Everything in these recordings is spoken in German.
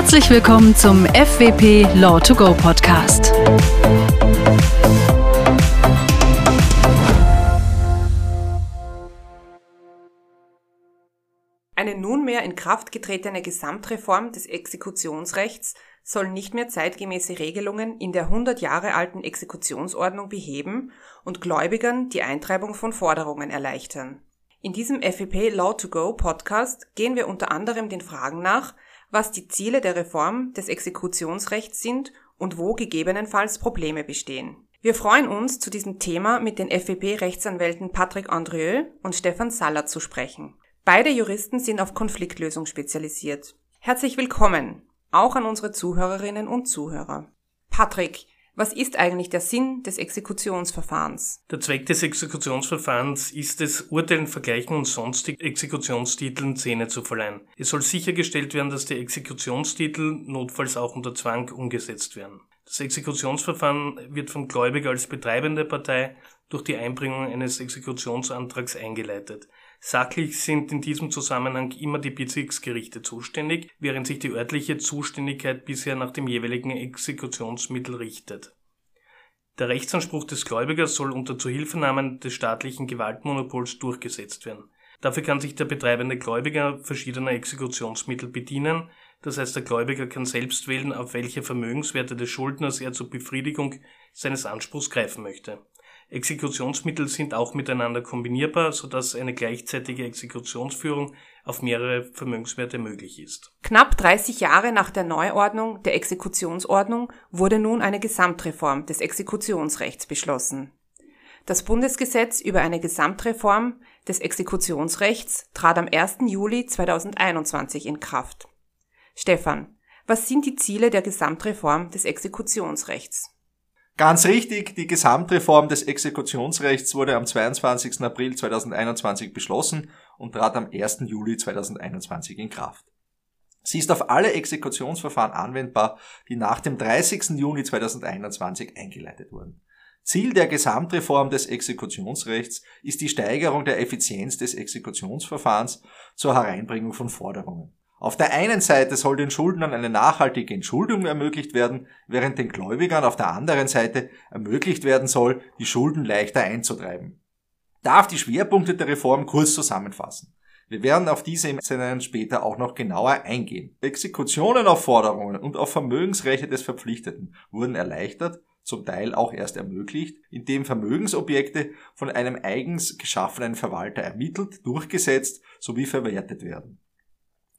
Herzlich willkommen zum FWP Law to Go Podcast. Eine nunmehr in Kraft getretene Gesamtreform des Exekutionsrechts soll nicht mehr zeitgemäße Regelungen in der 100 Jahre alten Exekutionsordnung beheben und Gläubigern die Eintreibung von Forderungen erleichtern. In diesem FEP Law to Go Podcast gehen wir unter anderem den Fragen nach, was die Ziele der Reform des Exekutionsrechts sind und wo gegebenenfalls Probleme bestehen. Wir freuen uns, zu diesem Thema mit den FEP-Rechtsanwälten Patrick Andrieu und Stefan Saller zu sprechen. Beide Juristen sind auf Konfliktlösung spezialisiert. Herzlich willkommen auch an unsere Zuhörerinnen und Zuhörer. Patrick, was ist eigentlich der Sinn des Exekutionsverfahrens? Der Zweck des Exekutionsverfahrens ist es, Urteilen, Vergleichen und sonstig Exekutionstiteln Zähne zu verleihen. Es soll sichergestellt werden, dass die Exekutionstitel notfalls auch unter Zwang umgesetzt werden. Das Exekutionsverfahren wird vom Gläubiger als betreibende Partei durch die Einbringung eines Exekutionsantrags eingeleitet. Sachlich sind in diesem Zusammenhang immer die Bezirksgerichte zuständig, während sich die örtliche Zuständigkeit bisher nach dem jeweiligen Exekutionsmittel richtet. Der Rechtsanspruch des Gläubigers soll unter Zuhilfenahme des staatlichen Gewaltmonopols durchgesetzt werden. Dafür kann sich der betreibende Gläubiger verschiedener Exekutionsmittel bedienen, das heißt der Gläubiger kann selbst wählen, auf welche Vermögenswerte des Schuldners er zur Befriedigung seines Anspruchs greifen möchte. Exekutionsmittel sind auch miteinander kombinierbar, sodass eine gleichzeitige Exekutionsführung auf mehrere Vermögenswerte möglich ist. Knapp 30 Jahre nach der Neuordnung der Exekutionsordnung wurde nun eine Gesamtreform des Exekutionsrechts beschlossen. Das Bundesgesetz über eine Gesamtreform des Exekutionsrechts trat am 1. Juli 2021 in Kraft. Stefan, was sind die Ziele der Gesamtreform des Exekutionsrechts? Ganz richtig, die Gesamtreform des Exekutionsrechts wurde am 22. April 2021 beschlossen und trat am 1. Juli 2021 in Kraft. Sie ist auf alle Exekutionsverfahren anwendbar, die nach dem 30. Juni 2021 eingeleitet wurden. Ziel der Gesamtreform des Exekutionsrechts ist die Steigerung der Effizienz des Exekutionsverfahrens zur Hereinbringung von Forderungen. Auf der einen Seite soll den Schuldnern eine nachhaltige Entschuldung ermöglicht werden, während den Gläubigern auf der anderen Seite ermöglicht werden soll, die Schulden leichter einzutreiben. Darf die Schwerpunkte der Reform kurz zusammenfassen. Wir werden auf diese im später auch noch genauer eingehen. Exekutionen auf Forderungen und auf Vermögensrechte des Verpflichteten wurden erleichtert, zum Teil auch erst ermöglicht, indem Vermögensobjekte von einem eigens geschaffenen Verwalter ermittelt, durchgesetzt sowie verwertet werden.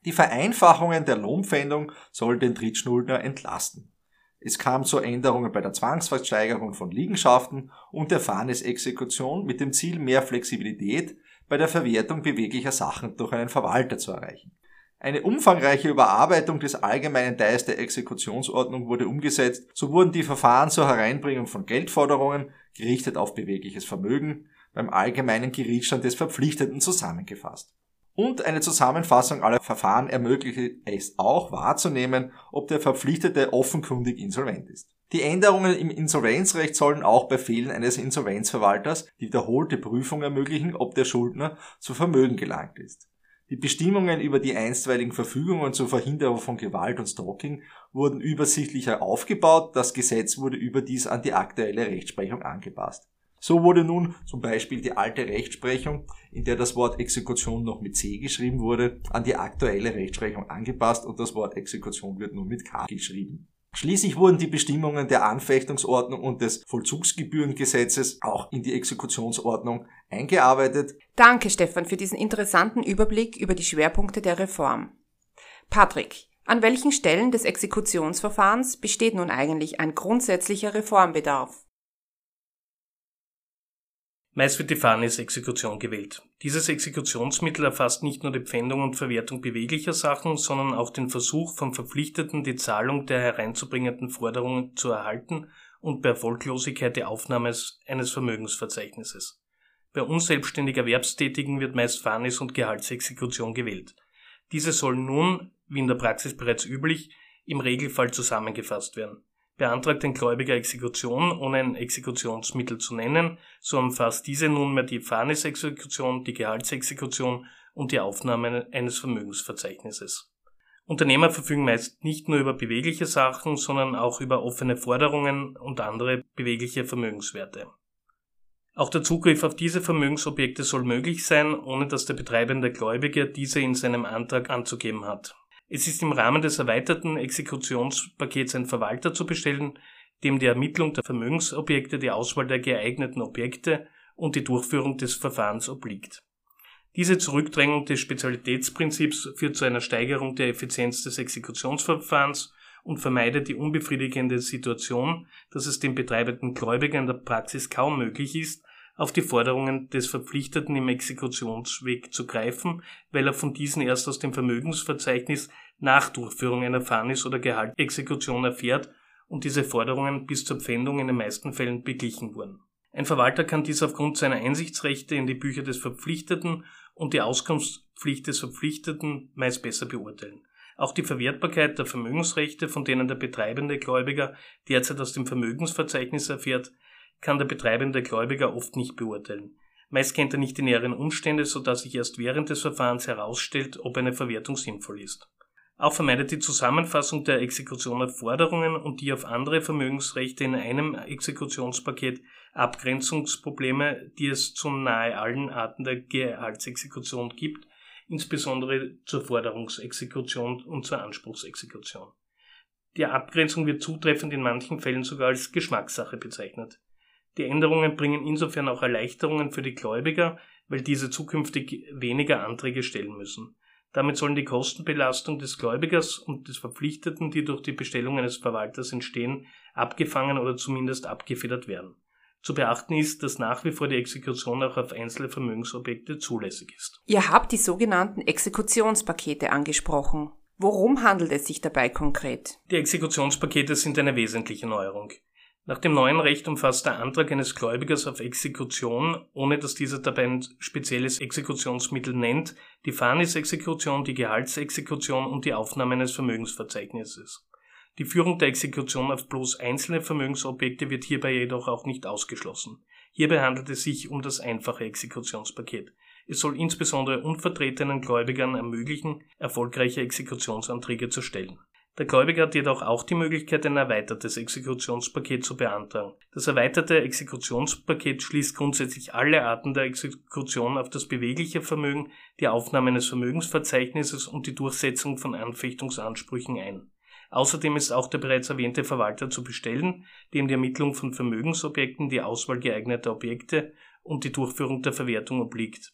Die Vereinfachungen der Lohnpfändung sollen den Drittschuldner entlasten. Es kam zu Änderungen bei der Zwangsversteigerung von Liegenschaften und der Fahrnesexekution mit dem Ziel, mehr Flexibilität bei der Verwertung beweglicher Sachen durch einen Verwalter zu erreichen. Eine umfangreiche Überarbeitung des allgemeinen Teils der Exekutionsordnung wurde umgesetzt, so wurden die Verfahren zur Hereinbringung von Geldforderungen, gerichtet auf bewegliches Vermögen, beim allgemeinen Gerichtsstand des Verpflichteten zusammengefasst und eine Zusammenfassung aller Verfahren ermöglicht es auch wahrzunehmen, ob der Verpflichtete offenkundig insolvent ist. Die Änderungen im Insolvenzrecht sollen auch bei Fehlen eines Insolvenzverwalters die wiederholte Prüfung ermöglichen, ob der Schuldner zu Vermögen gelangt ist. Die Bestimmungen über die einstweiligen Verfügungen zur Verhinderung von Gewalt und Stalking wurden übersichtlicher aufgebaut, das Gesetz wurde überdies an die aktuelle Rechtsprechung angepasst. So wurde nun zum Beispiel die alte Rechtsprechung, in der das Wort Exekution noch mit C geschrieben wurde, an die aktuelle Rechtsprechung angepasst und das Wort Exekution wird nun mit K geschrieben. Schließlich wurden die Bestimmungen der Anfechtungsordnung und des Vollzugsgebührengesetzes auch in die Exekutionsordnung eingearbeitet. Danke, Stefan, für diesen interessanten Überblick über die Schwerpunkte der Reform. Patrick, an welchen Stellen des Exekutionsverfahrens besteht nun eigentlich ein grundsätzlicher Reformbedarf? Meist wird die Fahrnis-Exekution gewählt. Dieses Exekutionsmittel erfasst nicht nur die Pfändung und Verwertung beweglicher Sachen, sondern auch den Versuch vom Verpflichteten, die Zahlung der hereinzubringenden Forderungen zu erhalten und bei Erfolglosigkeit die Aufnahme eines Vermögensverzeichnisses. Bei unselbstständig Erwerbstätigen wird meist Fahrnis- und Gehaltsexekution gewählt. Diese sollen nun, wie in der Praxis bereits üblich, im Regelfall zusammengefasst werden. Beantragt ein Gläubiger Exekution, ohne ein Exekutionsmittel zu nennen, so umfasst diese nunmehr die Fahrnesexekution, die Gehaltsexekution und die Aufnahme eines Vermögensverzeichnisses. Unternehmer verfügen meist nicht nur über bewegliche Sachen, sondern auch über offene Forderungen und andere bewegliche Vermögenswerte. Auch der Zugriff auf diese Vermögensobjekte soll möglich sein, ohne dass der betreibende Gläubiger diese in seinem Antrag anzugeben hat. Es ist im Rahmen des erweiterten Exekutionspakets ein Verwalter zu bestellen, dem die Ermittlung der Vermögensobjekte, die Auswahl der geeigneten Objekte und die Durchführung des Verfahrens obliegt. Diese Zurückdrängung des Spezialitätsprinzips führt zu einer Steigerung der Effizienz des Exekutionsverfahrens und vermeidet die unbefriedigende Situation, dass es dem betreibenden Gläubiger in der Praxis kaum möglich ist, auf die Forderungen des Verpflichteten im Exekutionsweg zu greifen, weil er von diesen erst aus dem Vermögensverzeichnis nach Durchführung einer Fahrnis- oder Gehaltexekution erfährt und diese Forderungen bis zur Pfändung in den meisten Fällen beglichen wurden. Ein Verwalter kann dies aufgrund seiner Einsichtsrechte in die Bücher des Verpflichteten und die Auskunftspflicht des Verpflichteten meist besser beurteilen. Auch die Verwertbarkeit der Vermögensrechte, von denen der betreibende Gläubiger derzeit aus dem Vermögensverzeichnis erfährt, kann der betreibende Gläubiger oft nicht beurteilen. Meist kennt er nicht die näheren Umstände, so dass sich erst während des Verfahrens herausstellt, ob eine Verwertung sinnvoll ist. Auch vermeidet die Zusammenfassung der Exekution auf Forderungen und die auf andere Vermögensrechte in einem Exekutionspaket Abgrenzungsprobleme, die es zu nahe allen Arten der Gehaltsexekution gibt, insbesondere zur Forderungsexekution und zur Anspruchsexekution. Die Abgrenzung wird zutreffend in manchen Fällen sogar als Geschmackssache bezeichnet. Die Änderungen bringen insofern auch Erleichterungen für die Gläubiger, weil diese zukünftig weniger Anträge stellen müssen. Damit sollen die Kostenbelastung des Gläubigers und des Verpflichteten, die durch die Bestellung eines Verwalters entstehen, abgefangen oder zumindest abgefedert werden. Zu beachten ist, dass nach wie vor die Exekution auch auf einzelne Vermögensobjekte zulässig ist. Ihr habt die sogenannten Exekutionspakete angesprochen. Worum handelt es sich dabei konkret? Die Exekutionspakete sind eine wesentliche Neuerung. Nach dem neuen Recht umfasst der Antrag eines Gläubigers auf Exekution, ohne dass dieser dabei ein spezielles Exekutionsmittel nennt, die Fahrnisexekution, die Gehaltsexekution und die Aufnahme eines Vermögensverzeichnisses. Die Führung der Exekution auf bloß einzelne Vermögensobjekte wird hierbei jedoch auch nicht ausgeschlossen. Hierbei handelt es sich um das einfache Exekutionspaket. Es soll insbesondere unvertretenen Gläubigern ermöglichen, erfolgreiche Exekutionsanträge zu stellen. Der Gläubiger hat jedoch auch die Möglichkeit, ein erweitertes Exekutionspaket zu beantragen. Das erweiterte Exekutionspaket schließt grundsätzlich alle Arten der Exekution auf das bewegliche Vermögen, die Aufnahme eines Vermögensverzeichnisses und die Durchsetzung von Anfechtungsansprüchen ein. Außerdem ist auch der bereits erwähnte Verwalter zu bestellen, dem die Ermittlung von Vermögensobjekten, die Auswahl geeigneter Objekte und die Durchführung der Verwertung obliegt.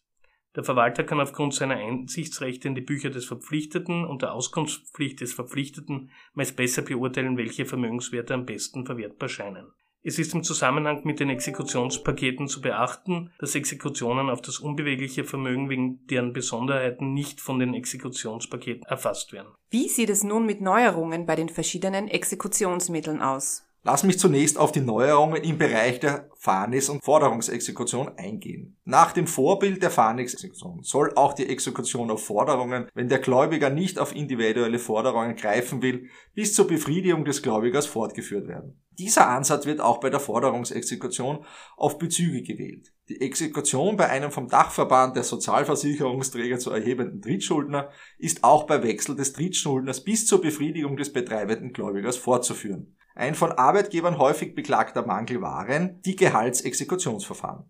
Der Verwalter kann aufgrund seiner Einsichtsrechte in die Bücher des Verpflichteten und der Auskunftspflicht des Verpflichteten meist besser beurteilen, welche Vermögenswerte am besten verwertbar scheinen. Es ist im Zusammenhang mit den Exekutionspaketen zu beachten, dass Exekutionen auf das unbewegliche Vermögen wegen deren Besonderheiten nicht von den Exekutionspaketen erfasst werden. Wie sieht es nun mit Neuerungen bei den verschiedenen Exekutionsmitteln aus? Lass mich zunächst auf die Neuerungen im Bereich der Fahrnis- und Forderungsexekution eingehen. Nach dem Vorbild der Fahrnisexekution soll auch die Exekution auf Forderungen, wenn der Gläubiger nicht auf individuelle Forderungen greifen will, bis zur Befriedigung des Gläubigers fortgeführt werden. Dieser Ansatz wird auch bei der Forderungsexekution auf Bezüge gewählt. Die Exekution bei einem vom Dachverband der Sozialversicherungsträger zu erhebenden Drittschuldner ist auch bei Wechsel des Drittschuldners bis zur Befriedigung des betreibenden Gläubigers fortzuführen. Ein von Arbeitgebern häufig beklagter Mangel waren die Gehaltsexekutionsverfahren.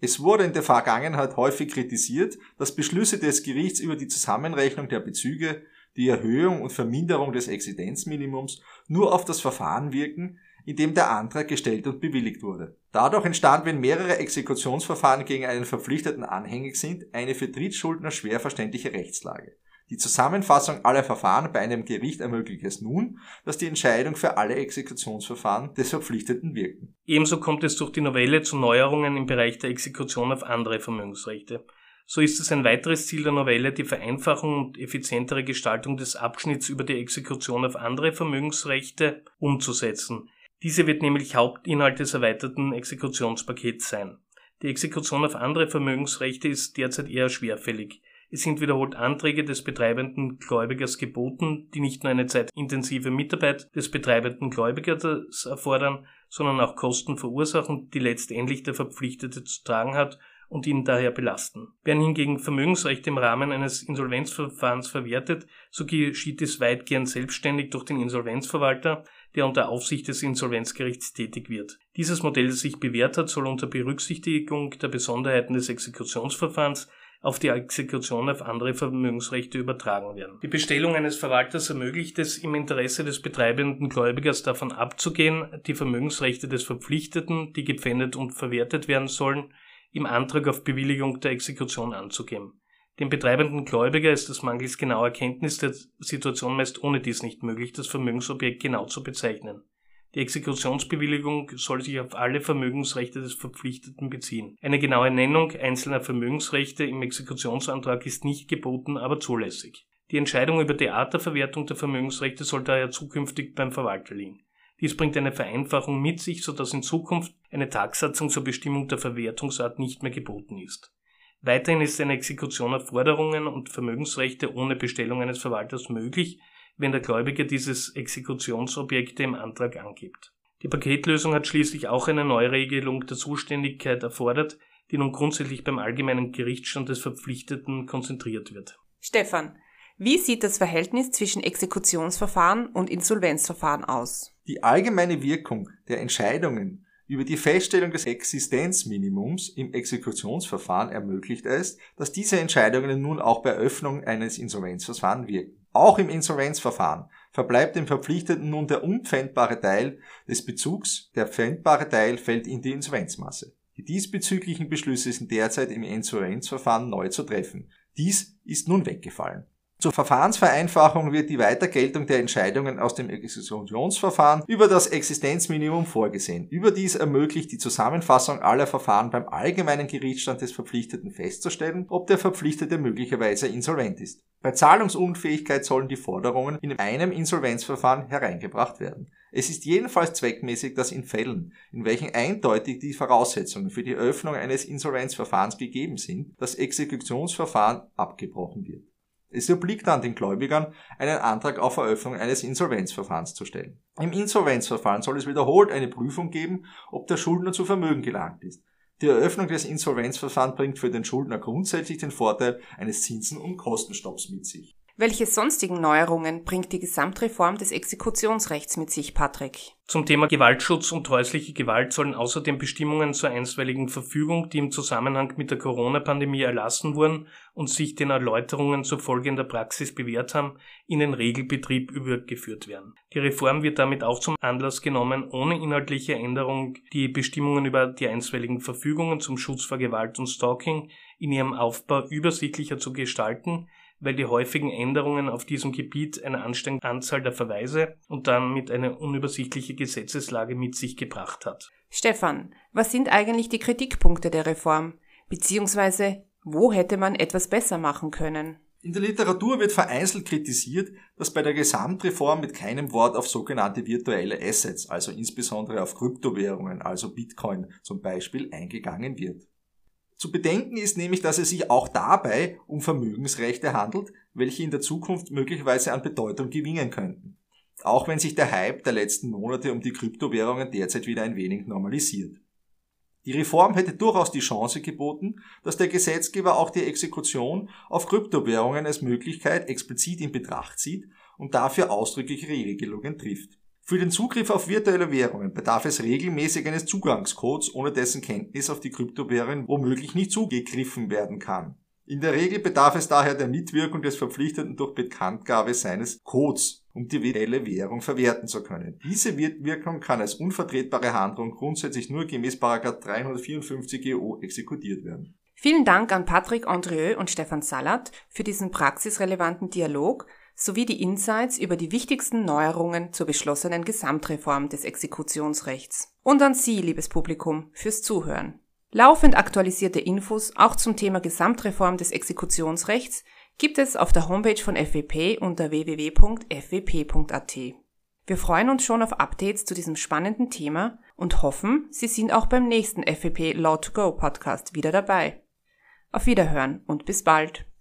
Es wurde in der Vergangenheit häufig kritisiert, dass Beschlüsse des Gerichts über die Zusammenrechnung der Bezüge, die Erhöhung und Verminderung des Existenzminimums nur auf das Verfahren wirken, in dem der Antrag gestellt und bewilligt wurde. Dadurch entstand, wenn mehrere Exekutionsverfahren gegen einen Verpflichteten anhängig sind, eine für Drittschuldner schwer verständliche Rechtslage. Die Zusammenfassung aller Verfahren bei einem Gericht ermöglicht es nun, dass die Entscheidung für alle Exekutionsverfahren des Verpflichteten wirken. Ebenso kommt es durch die Novelle zu Neuerungen im Bereich der Exekution auf andere Vermögensrechte. So ist es ein weiteres Ziel der Novelle, die Vereinfachung und effizientere Gestaltung des Abschnitts über die Exekution auf andere Vermögensrechte umzusetzen. Diese wird nämlich Hauptinhalt des erweiterten Exekutionspakets sein. Die Exekution auf andere Vermögensrechte ist derzeit eher schwerfällig. Es sind wiederholt Anträge des betreibenden Gläubigers geboten, die nicht nur eine zeitintensive Mitarbeit des betreibenden Gläubigers erfordern, sondern auch Kosten verursachen, die letztendlich der Verpflichtete zu tragen hat und ihn daher belasten. Werden hingegen Vermögensrechte im Rahmen eines Insolvenzverfahrens verwertet, so geschieht es weitgehend selbstständig durch den Insolvenzverwalter, der unter Aufsicht des Insolvenzgerichts tätig wird. Dieses Modell, das sich bewährt hat, soll unter Berücksichtigung der Besonderheiten des Exekutionsverfahrens auf die Exekution auf andere Vermögensrechte übertragen werden. Die Bestellung eines Verwalters ermöglicht es im Interesse des betreibenden Gläubigers davon abzugehen, die Vermögensrechte des Verpflichteten, die gepfändet und verwertet werden sollen, im Antrag auf Bewilligung der Exekution anzugeben. Dem betreibenden Gläubiger ist es mangels genauer Kenntnis der Situation meist ohne dies nicht möglich, das Vermögensobjekt genau zu bezeichnen. Die Exekutionsbewilligung soll sich auf alle Vermögensrechte des Verpflichteten beziehen. Eine genaue Nennung einzelner Vermögensrechte im Exekutionsantrag ist nicht geboten, aber zulässig. Die Entscheidung über die Art der Verwertung der Vermögensrechte soll daher zukünftig beim Verwalter liegen. Dies bringt eine Vereinfachung mit sich, sodass in Zukunft eine Tagsatzung zur Bestimmung der Verwertungsart nicht mehr geboten ist. Weiterhin ist eine Exekution auf Forderungen und Vermögensrechte ohne Bestellung eines Verwalters möglich, wenn der Gläubiger dieses Exekutionsobjekte im Antrag angibt. Die Paketlösung hat schließlich auch eine Neuregelung der Zuständigkeit erfordert, die nun grundsätzlich beim allgemeinen Gerichtsstand des Verpflichteten konzentriert wird. Stefan, wie sieht das Verhältnis zwischen Exekutionsverfahren und Insolvenzverfahren aus? Die allgemeine Wirkung der Entscheidungen über die Feststellung des Existenzminimums im Exekutionsverfahren ermöglicht es, dass diese Entscheidungen nun auch bei Eröffnung eines Insolvenzverfahrens wirken. Auch im Insolvenzverfahren verbleibt dem Verpflichteten nun der unpfändbare Teil des Bezugs, der pfändbare Teil fällt in die Insolvenzmasse. Die diesbezüglichen Beschlüsse sind derzeit im Insolvenzverfahren neu zu treffen. Dies ist nun weggefallen. Zur Verfahrensvereinfachung wird die Weitergeltung der Entscheidungen aus dem Exekutionsverfahren über das Existenzminimum vorgesehen. Überdies ermöglicht die Zusammenfassung aller Verfahren beim allgemeinen Gerichtsstand des Verpflichteten festzustellen, ob der Verpflichtete möglicherweise insolvent ist. Bei Zahlungsunfähigkeit sollen die Forderungen in einem Insolvenzverfahren hereingebracht werden. Es ist jedenfalls zweckmäßig, dass in Fällen, in welchen eindeutig die Voraussetzungen für die Eröffnung eines Insolvenzverfahrens gegeben sind, das Exekutionsverfahren abgebrochen wird. Es obliegt dann den Gläubigern, einen Antrag auf Eröffnung eines Insolvenzverfahrens zu stellen. Im Insolvenzverfahren soll es wiederholt eine Prüfung geben, ob der Schuldner zu Vermögen gelangt ist. Die Eröffnung des Insolvenzverfahrens bringt für den Schuldner grundsätzlich den Vorteil eines Zinsen- und Kostenstopps mit sich. Welche sonstigen Neuerungen bringt die Gesamtreform des Exekutionsrechts mit sich, Patrick? Zum Thema Gewaltschutz und häusliche Gewalt sollen außerdem Bestimmungen zur einstweiligen Verfügung, die im Zusammenhang mit der Corona-Pandemie erlassen wurden und sich den Erläuterungen zur folgender Praxis bewährt haben, in den Regelbetrieb übergeführt werden. Die Reform wird damit auch zum Anlass genommen, ohne inhaltliche Änderung die Bestimmungen über die einstweiligen Verfügungen zum Schutz vor Gewalt und Stalking in ihrem Aufbau übersichtlicher zu gestalten, weil die häufigen Änderungen auf diesem Gebiet eine ansteigende Anzahl der Verweise und damit eine unübersichtliche Gesetzeslage mit sich gebracht hat. Stefan, was sind eigentlich die Kritikpunkte der Reform? Beziehungsweise, wo hätte man etwas besser machen können? In der Literatur wird vereinzelt kritisiert, dass bei der Gesamtreform mit keinem Wort auf sogenannte virtuelle Assets, also insbesondere auf Kryptowährungen, also Bitcoin zum Beispiel, eingegangen wird. Zu bedenken ist nämlich, dass es sich auch dabei um Vermögensrechte handelt, welche in der Zukunft möglicherweise an Bedeutung gewinnen könnten. Auch wenn sich der Hype der letzten Monate um die Kryptowährungen derzeit wieder ein wenig normalisiert. Die Reform hätte durchaus die Chance geboten, dass der Gesetzgeber auch die Exekution auf Kryptowährungen als Möglichkeit explizit in Betracht zieht und dafür ausdrückliche Regelungen trifft. Für den Zugriff auf virtuelle Währungen bedarf es regelmäßig eines Zugangscodes, ohne dessen Kenntnis auf die Kryptowährung womöglich nicht zugegriffen werden kann. In der Regel bedarf es daher der Mitwirkung des Verpflichteten durch Bekanntgabe seines Codes, um die virtuelle Währung verwerten zu können. Diese Wirkung kann als unvertretbare Handlung grundsätzlich nur gemäß 354 EU exekutiert werden. Vielen Dank an Patrick Andrieux und Stefan Salat für diesen praxisrelevanten Dialog, sowie die Insights über die wichtigsten Neuerungen zur beschlossenen Gesamtreform des Exekutionsrechts. Und an Sie, liebes Publikum, fürs Zuhören. Laufend aktualisierte Infos auch zum Thema Gesamtreform des Exekutionsrechts gibt es auf der Homepage von FWP unter www.fwp.at. Wir freuen uns schon auf Updates zu diesem spannenden Thema und hoffen, Sie sind auch beim nächsten FWP Law to Go Podcast wieder dabei. Auf Wiederhören und bis bald.